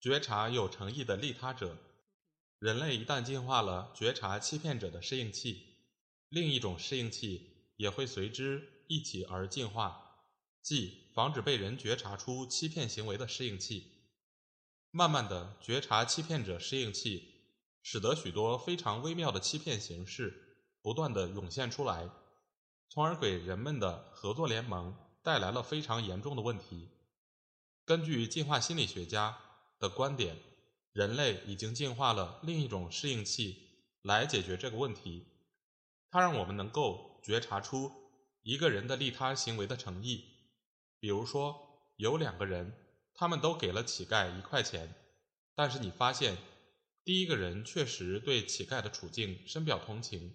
觉察有诚意的利他者，人类一旦进化了觉察欺骗者的适应器，另一种适应器也会随之一起而进化，即防止被人觉察出欺骗行为的适应器。慢慢的，觉察欺骗者适应器，使得许多非常微妙的欺骗形式不断的涌现出来。从而给人们的合作联盟带来了非常严重的问题。根据进化心理学家的观点，人类已经进化了另一种适应器来解决这个问题。它让我们能够觉察出一个人的利他行为的诚意。比如说，有两个人，他们都给了乞丐一块钱，但是你发现，第一个人确实对乞丐的处境深表同情。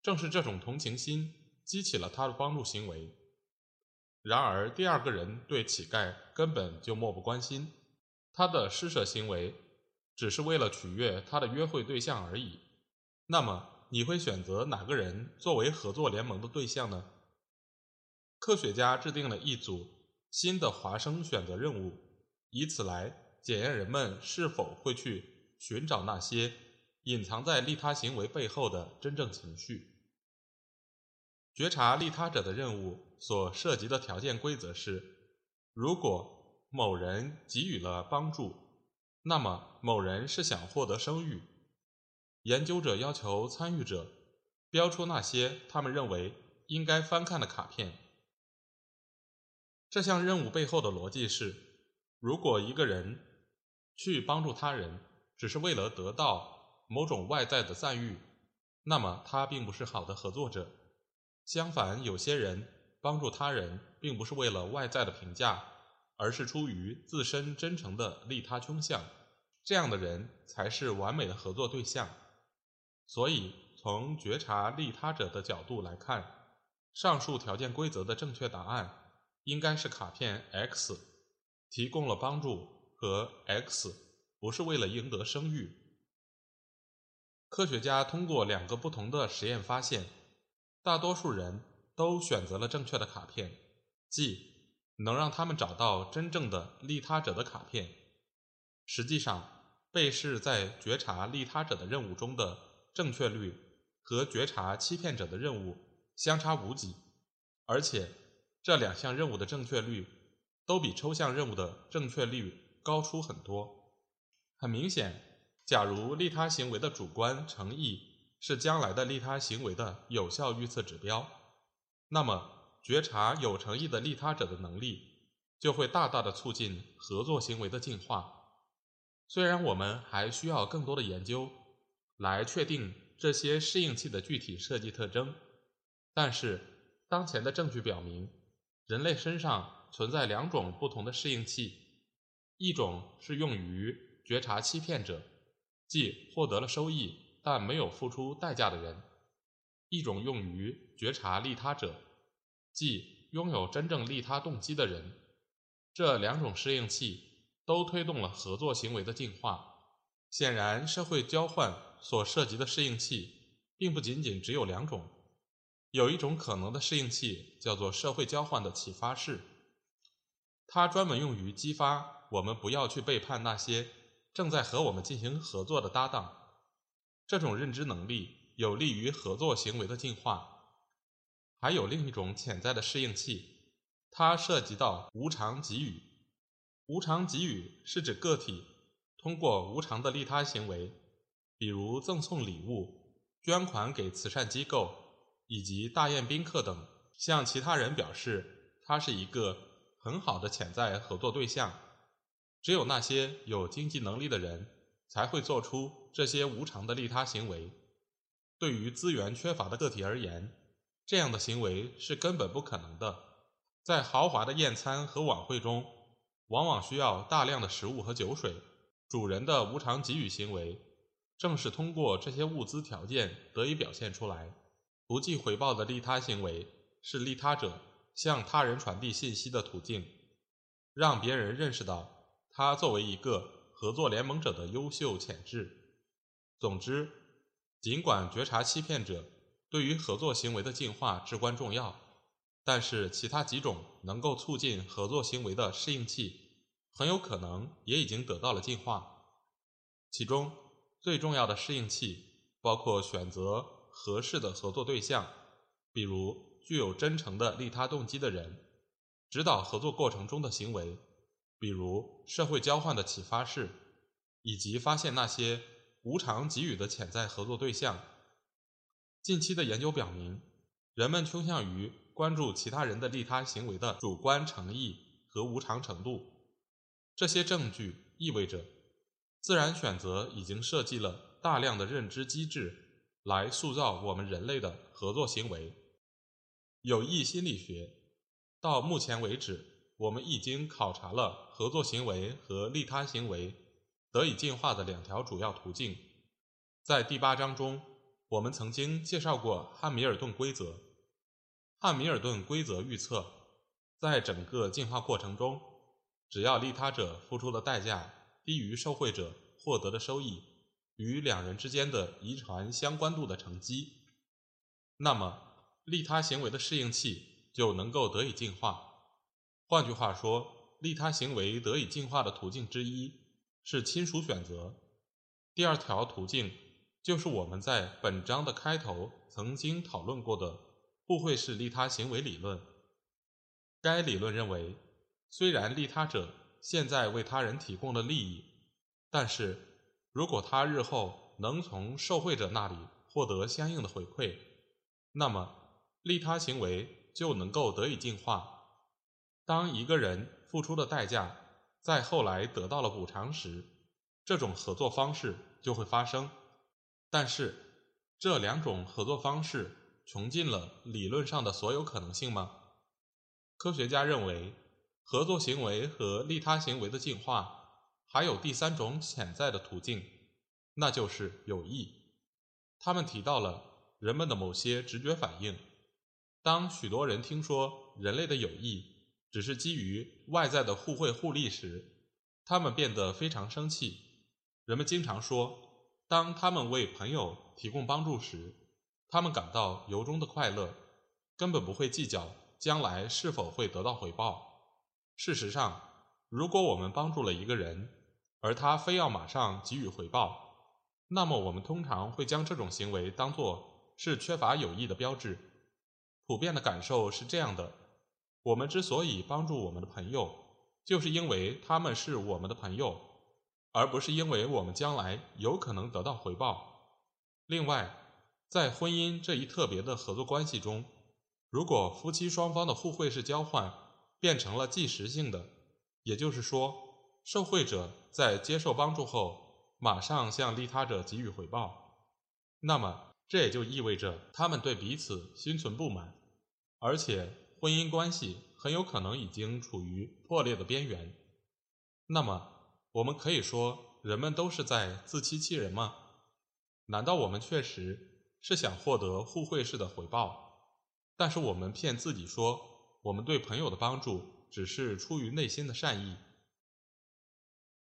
正是这种同情心。激起了他的帮助行为。然而，第二个人对乞丐根本就漠不关心，他的施舍行为只是为了取悦他的约会对象而已。那么，你会选择哪个人作为合作联盟的对象呢？科学家制定了一组新的华生选择任务，以此来检验人们是否会去寻找那些隐藏在利他行为背后的真正情绪。觉察利他者的任务所涉及的条件规则是：如果某人给予了帮助，那么某人是想获得声誉。研究者要求参与者标出那些他们认为应该翻看的卡片。这项任务背后的逻辑是：如果一个人去帮助他人只是为了得到某种外在的赞誉，那么他并不是好的合作者。相反，有些人帮助他人，并不是为了外在的评价，而是出于自身真诚的利他倾向。这样的人才是完美的合作对象。所以，从觉察利他者的角度来看，上述条件规则的正确答案应该是卡片 X，提供了帮助和 X 不是为了赢得声誉。科学家通过两个不同的实验发现。大多数人都选择了正确的卡片，即能让他们找到真正的利他者的卡片。实际上，被试在觉察利他者的任务中的正确率和觉察欺骗者的任务相差无几，而且这两项任务的正确率都比抽象任务的正确率高出很多。很明显，假如利他行为的主观诚意。是将来的利他行为的有效预测指标，那么觉察有诚意的利他者的能力就会大大的促进合作行为的进化。虽然我们还需要更多的研究来确定这些适应器的具体设计特征，但是当前的证据表明，人类身上存在两种不同的适应器：一种是用于觉察欺骗者，即获得了收益。但没有付出代价的人，一种用于觉察利他者，即拥有真正利他动机的人。这两种适应器都推动了合作行为的进化。显然，社会交换所涉及的适应器并不仅仅只有两种。有一种可能的适应器叫做社会交换的启发式，它专门用于激发我们不要去背叛那些正在和我们进行合作的搭档。这种认知能力有利于合作行为的进化。还有另一种潜在的适应器，它涉及到无偿给予。无偿给予是指个体通过无偿的利他行为，比如赠送礼物、捐款给慈善机构以及大宴宾客等，向其他人表示他是一个很好的潜在合作对象。只有那些有经济能力的人。才会做出这些无偿的利他行为。对于资源缺乏的个体而言，这样的行为是根本不可能的。在豪华的宴餐和晚会中，往往需要大量的食物和酒水。主人的无偿给予行为，正是通过这些物资条件得以表现出来。不计回报的利他行为，是利他者向他人传递信息的途径，让别人认识到他作为一个合作联盟者的优秀潜质。总之，尽管觉察欺骗者对于合作行为的进化至关重要，但是其他几种能够促进合作行为的适应器。很有可能也已经得到了进化。其中最重要的适应器包括选择合适的合作对象，比如具有真诚的利他动机的人；指导合作过程中的行为，比如社会交换的启发式，以及发现那些无偿给予的潜在合作对象。近期的研究表明，人们倾向于关注其他人的利他行为的主观诚意和无偿程度。这些证据意味着，自然选择已经设计了大量的认知机制来塑造我们人类的合作行为。有益心理学到目前为止，我们已经考察了合作行为和利他行为得以进化的两条主要途径。在第八章中，我们曾经介绍过汉密尔顿规则。汉密尔顿规则预测，在整个进化过程中。只要利他者付出的代价低于受惠者获得的收益与两人之间的遗传相关度的乘积，那么利他行为的适应器就能够得以进化。换句话说，利他行为得以进化的途径之一是亲属选择。第二条途径就是我们在本章的开头曾经讨论过的互惠式利他行为理论。该理论认为。虽然利他者现在为他人提供了利益，但是如果他日后能从受惠者那里获得相应的回馈，那么利他行为就能够得以进化。当一个人付出的代价在后来得到了补偿时，这种合作方式就会发生。但是这两种合作方式穷尽了理论上的所有可能性吗？科学家认为。合作行为和利他行为的进化，还有第三种潜在的途径，那就是友谊。他们提到了人们的某些直觉反应。当许多人听说人类的友谊只是基于外在的互惠互利时，他们变得非常生气。人们经常说，当他们为朋友提供帮助时，他们感到由衷的快乐，根本不会计较将来是否会得到回报。事实上，如果我们帮助了一个人，而他非要马上给予回报，那么我们通常会将这种行为当作是缺乏友谊的标志。普遍的感受是这样的：我们之所以帮助我们的朋友，就是因为他们是我们的朋友，而不是因为我们将来有可能得到回报。另外，在婚姻这一特别的合作关系中，如果夫妻双方的互惠式交换，变成了即时性的，也就是说，受惠者在接受帮助后，马上向利他者给予回报。那么，这也就意味着他们对彼此心存不满，而且婚姻关系很有可能已经处于破裂的边缘。那么，我们可以说，人们都是在自欺欺人吗？难道我们确实是想获得互惠式的回报，但是我们骗自己说？我们对朋友的帮助只是出于内心的善意。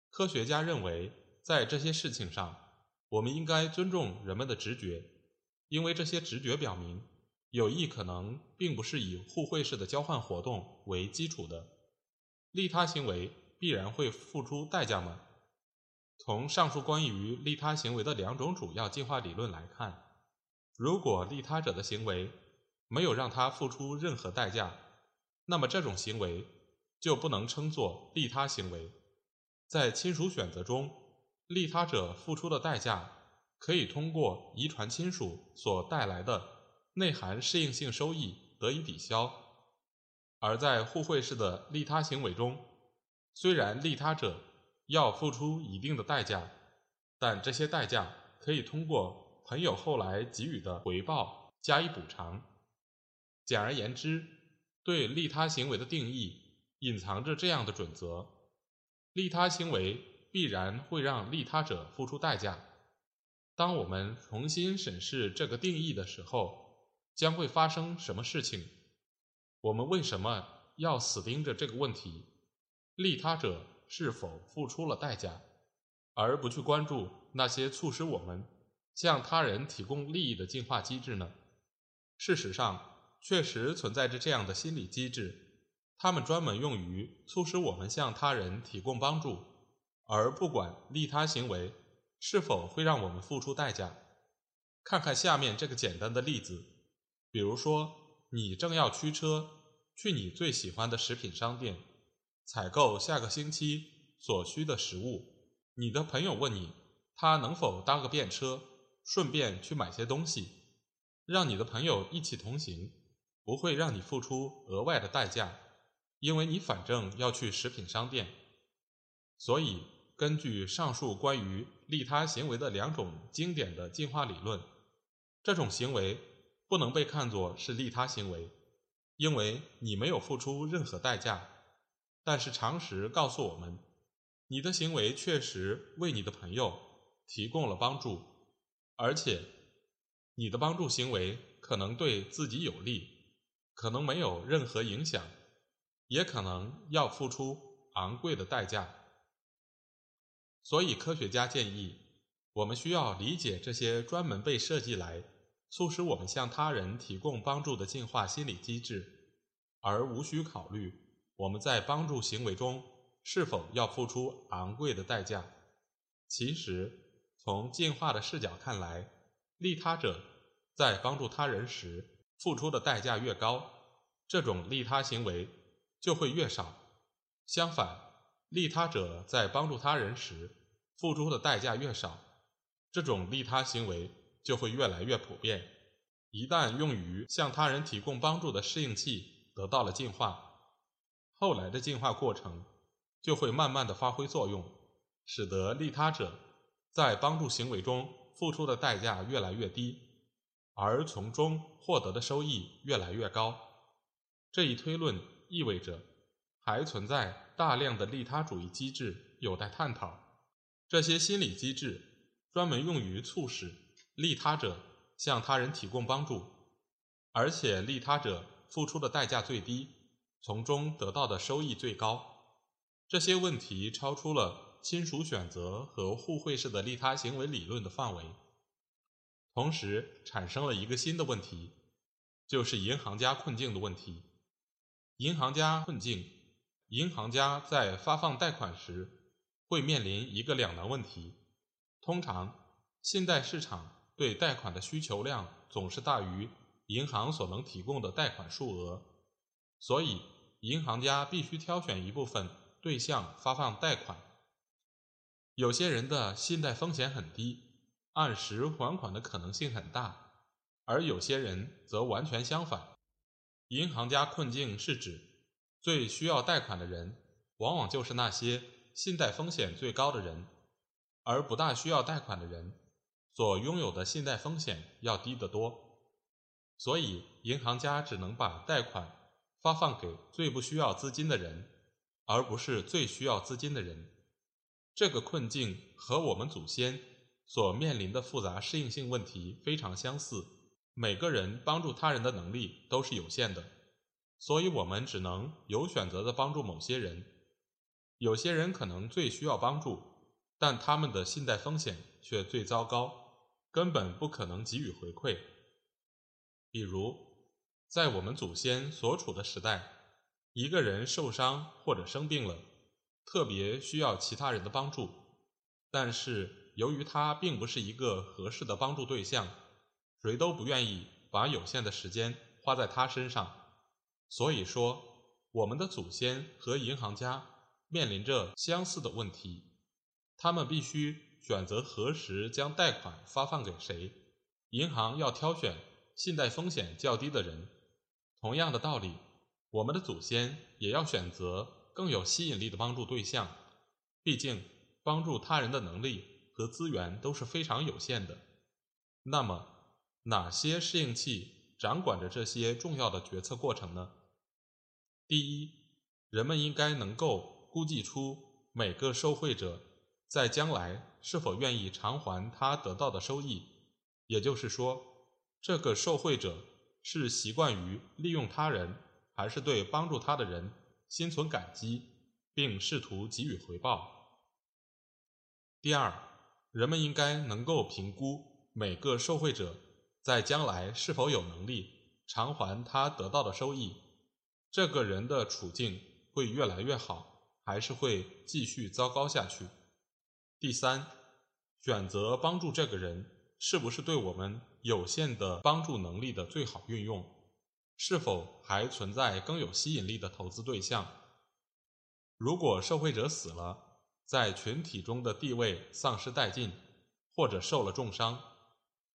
科学家认为，在这些事情上，我们应该尊重人们的直觉，因为这些直觉表明，友谊可能并不是以互惠式的交换活动为基础的。利他行为必然会付出代价吗？从上述关于利他行为的两种主要进化理论来看，如果利他者的行为没有让他付出任何代价，那么这种行为就不能称作利他行为。在亲属选择中，利他者付出的代价可以通过遗传亲属所带来的内涵适应性收益得以抵消；而在互惠式的利他行为中，虽然利他者要付出一定的代价，但这些代价可以通过朋友后来给予的回报加以补偿。简而言之。对利他行为的定义隐藏着这样的准则：利他行为必然会让利他者付出代价。当我们重新审视这个定义的时候，将会发生什么事情？我们为什么要死盯着这个问题？利他者是否付出了代价，而不去关注那些促使我们向他人提供利益的进化机制呢？事实上，确实存在着这样的心理机制，它们专门用于促使我们向他人提供帮助，而不管利他行为。是否会让我们付出代价？看看下面这个简单的例子，比如说，你正要驱车去你最喜欢的食品商店采购下个星期所需的食物，你的朋友问你，他能否搭个便车，顺便去买些东西，让你的朋友一起同行，不会让你付出额外的代价，因为你反正要去食品商店，所以。根据上述关于利他行为的两种经典的进化理论，这种行为不能被看作是利他行为，因为你没有付出任何代价。但是常识告诉我们，你的行为确实为你的朋友提供了帮助，而且你的帮助行为可能对自己有利，可能没有任何影响，也可能要付出昂贵的代价。所以，科学家建议，我们需要理解这些专门被设计来促使我们向他人提供帮助的进化心理机制，而无需考虑我们在帮助行为中是否要付出昂贵的代价。其实，从进化的视角看来，利他者在帮助他人时付出的代价越高，这种利他行为就会越少。相反，利他者在帮助他人时付出的代价越少，这种利他行为就会越来越普遍。一旦用于向他人提供帮助的适应器得到了进化，后来的进化过程就会慢慢的发挥作用，使得利他者在帮助行为中付出的代价越来越低，而从中获得的收益越来越高。这一推论意味着。还存在大量的利他主义机制有待探讨。这些心理机制专门用于促使利他者向他人提供帮助，而且利他者付出的代价最低，从中得到的收益最高。这些问题超出了亲属选择和互惠式的利他行为理论的范围，同时产生了一个新的问题，就是银行家困境的问题。银行家困境。银行家在发放贷款时会面临一个两难问题。通常，信贷市场对贷款的需求量总是大于银行所能提供的贷款数额，所以银行家必须挑选一部分对象发放贷款。有些人的信贷风险很低，按时还款的可能性很大，而有些人则完全相反。银行家困境是指。最需要贷款的人，往往就是那些信贷风险最高的人，而不大需要贷款的人，所拥有的信贷风险要低得多。所以，银行家只能把贷款发放给最不需要资金的人，而不是最需要资金的人。这个困境和我们祖先所面临的复杂适应性问题非常相似。每个人帮助他人的能力都是有限的。所以我们只能有选择的帮助某些人，有些人可能最需要帮助，但他们的信贷风险却最糟糕，根本不可能给予回馈。比如，在我们祖先所处的时代，一个人受伤或者生病了，特别需要其他人的帮助，但是由于他并不是一个合适的帮助对象，谁都不愿意把有限的时间花在他身上。所以说，我们的祖先和银行家面临着相似的问题，他们必须选择何时将贷款发放给谁。银行要挑选信贷风险较低的人。同样的道理，我们的祖先也要选择更有吸引力的帮助对象。毕竟，帮助他人的能力和资源都是非常有限的。那么，哪些适应器掌管着这些重要的决策过程呢？第一，人们应该能够估计出每个受贿者在将来是否愿意偿还他得到的收益，也就是说，这个受贿者是习惯于利用他人，还是对帮助他的人心存感激，并试图给予回报。第二，人们应该能够评估每个受贿者在将来是否有能力偿还他得到的收益。这个人的处境会越来越好，还是会继续糟糕下去？第三，选择帮助这个人，是不是对我们有限的帮助能力的最好运用？是否还存在更有吸引力的投资对象？如果受惠者死了，在群体中的地位丧失殆尽，或者受了重伤，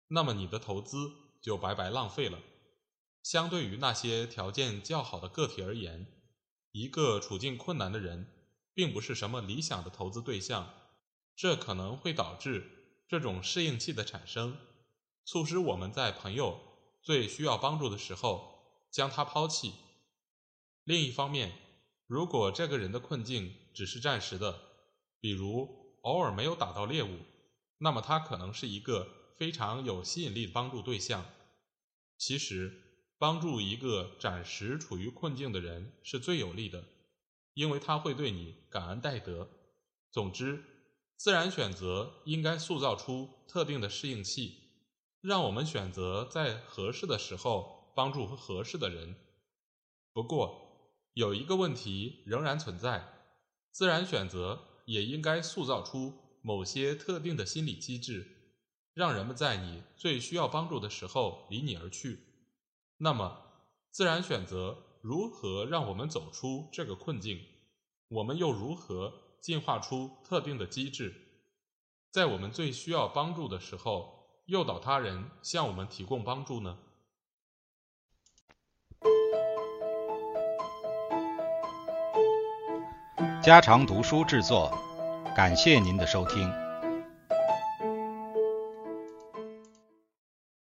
那么你的投资就白白浪费了。相对于那些条件较好的个体而言，一个处境困难的人并不是什么理想的投资对象，这可能会导致这种适应器的产生，促使我们在朋友最需要帮助的时候将他抛弃。另一方面，如果这个人的困境只是暂时的，比如偶尔没有打到猎物，那么他可能是一个非常有吸引力的帮助对象。其实。帮助一个暂时处于困境的人是最有利的，因为他会对你感恩戴德。总之，自然选择应该塑造出特定的适应器，让我们选择在合适的时候帮助合适的人。不过，有一个问题仍然存在：自然选择也应该塑造出某些特定的心理机制，让人们在你最需要帮助的时候离你而去。那么，自然选择如何让我们走出这个困境？我们又如何进化出特定的机制，在我们最需要帮助的时候，诱导他人向我们提供帮助呢？家常读书制作，感谢您的收听。